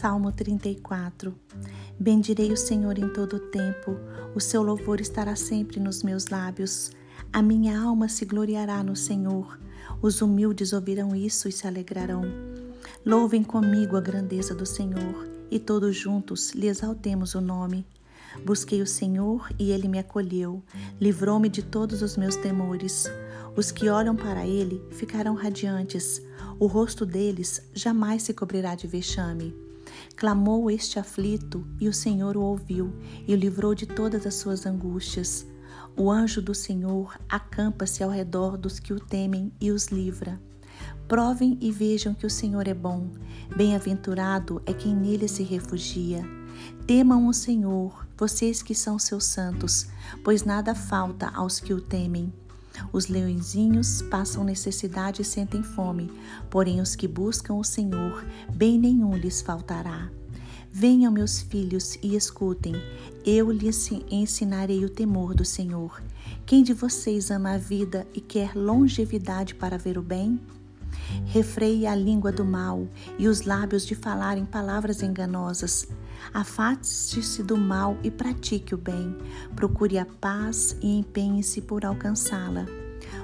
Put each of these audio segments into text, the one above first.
Salmo 34 Bendirei o Senhor em todo o tempo, o seu louvor estará sempre nos meus lábios. A minha alma se gloriará no Senhor. Os humildes ouvirão isso e se alegrarão. Louvem comigo a grandeza do Senhor, e todos juntos lhe exaltemos o nome. Busquei o Senhor e ele me acolheu, livrou-me de todos os meus temores. Os que olham para ele ficarão radiantes, o rosto deles jamais se cobrirá de vexame. Clamou este aflito e o Senhor o ouviu e o livrou de todas as suas angústias. O anjo do Senhor acampa-se ao redor dos que o temem e os livra. Provem e vejam que o Senhor é bom. Bem-aventurado é quem nele se refugia. Temam o Senhor, vocês que são seus santos, pois nada falta aos que o temem. Os leõezinhos passam necessidade e sentem fome, porém os que buscam o Senhor, bem nenhum lhes faltará. Venham, meus filhos, e escutem, eu lhes ensinarei o temor do Senhor. Quem de vocês ama a vida e quer longevidade para ver o bem? Refreie a língua do mal e os lábios de falarem palavras enganosas. Afaste-se do mal e pratique o bem. Procure a paz e empenhe-se por alcançá-la.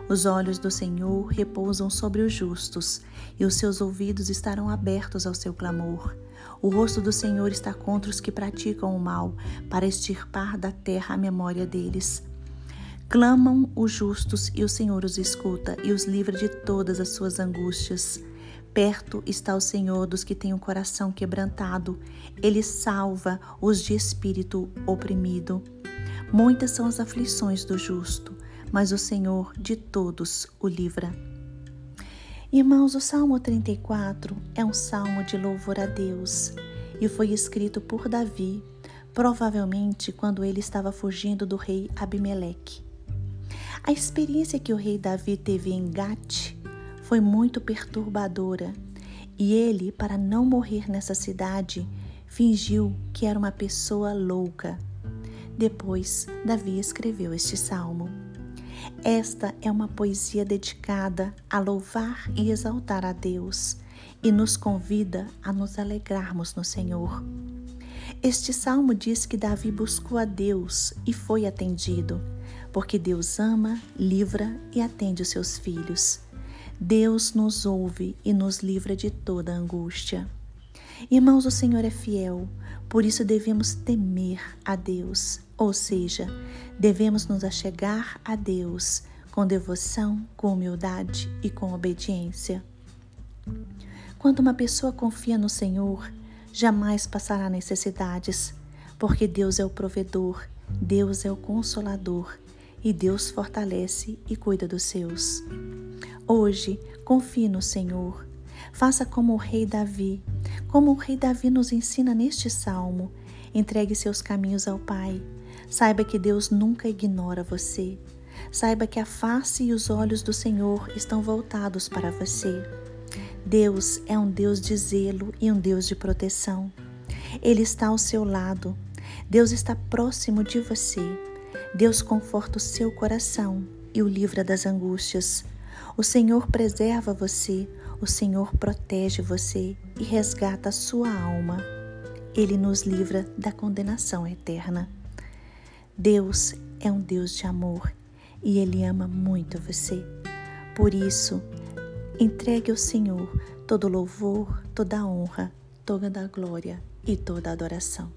Os olhos do Senhor repousam sobre os justos, e os seus ouvidos estarão abertos ao seu clamor. O rosto do Senhor está contra os que praticam o mal, para extirpar da terra a memória deles. Clamam os justos e o Senhor os escuta e os livra de todas as suas angústias. Perto está o Senhor dos que têm o coração quebrantado. Ele salva os de espírito oprimido. Muitas são as aflições do justo, mas o Senhor de todos o livra. Irmãos, o Salmo 34 é um salmo de louvor a Deus e foi escrito por Davi, provavelmente quando ele estava fugindo do rei Abimeleque. A experiência que o rei Davi teve em Gate foi muito perturbadora e ele, para não morrer nessa cidade, fingiu que era uma pessoa louca. Depois, Davi escreveu este salmo. Esta é uma poesia dedicada a louvar e exaltar a Deus e nos convida a nos alegrarmos no Senhor. Este salmo diz que Davi buscou a Deus e foi atendido porque Deus ama, livra e atende os seus filhos. Deus nos ouve e nos livra de toda angústia. Irmãos, o Senhor é fiel, por isso devemos temer a Deus, ou seja, devemos nos achegar a Deus com devoção, com humildade e com obediência. Quando uma pessoa confia no Senhor, jamais passará necessidades, porque Deus é o provedor, Deus é o consolador e Deus fortalece e cuida dos seus. Hoje, confie no Senhor. Faça como o rei Davi, como o rei Davi nos ensina neste salmo. Entregue seus caminhos ao Pai. Saiba que Deus nunca ignora você. Saiba que a face e os olhos do Senhor estão voltados para você. Deus é um Deus de zelo e um Deus de proteção. Ele está ao seu lado. Deus está próximo de você. Deus conforta o seu coração e o livra das angústias. O Senhor preserva você, o Senhor protege você e resgata a sua alma. Ele nos livra da condenação eterna. Deus é um Deus de amor e Ele ama muito você. Por isso, entregue ao Senhor todo louvor, toda honra, toda a glória e toda a adoração.